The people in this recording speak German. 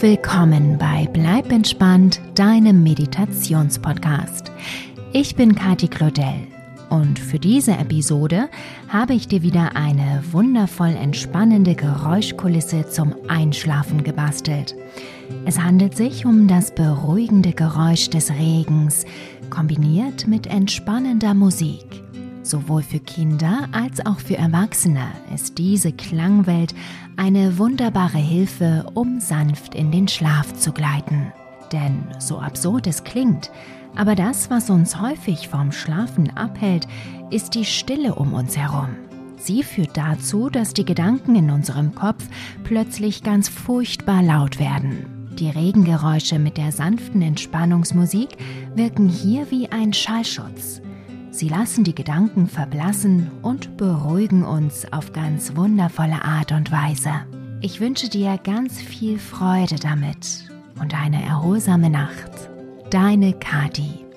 willkommen bei Bleib entspannt, deinem Meditationspodcast. Ich bin Kati Claudel und für diese Episode habe ich dir wieder eine wundervoll entspannende Geräuschkulisse zum Einschlafen gebastelt. Es handelt sich um das beruhigende Geräusch des Regens, kombiniert mit entspannender Musik. Sowohl für Kinder als auch für Erwachsene ist diese Klangwelt eine wunderbare Hilfe, um sanft in den Schlaf zu gleiten. Denn so absurd es klingt, aber das, was uns häufig vom Schlafen abhält, ist die Stille um uns herum. Sie führt dazu, dass die Gedanken in unserem Kopf plötzlich ganz furchtbar laut werden. Die Regengeräusche mit der sanften Entspannungsmusik wirken hier wie ein Schallschutz. Sie lassen die Gedanken verblassen und beruhigen uns auf ganz wundervolle Art und Weise. Ich wünsche dir ganz viel Freude damit und eine erholsame Nacht. Deine Kati.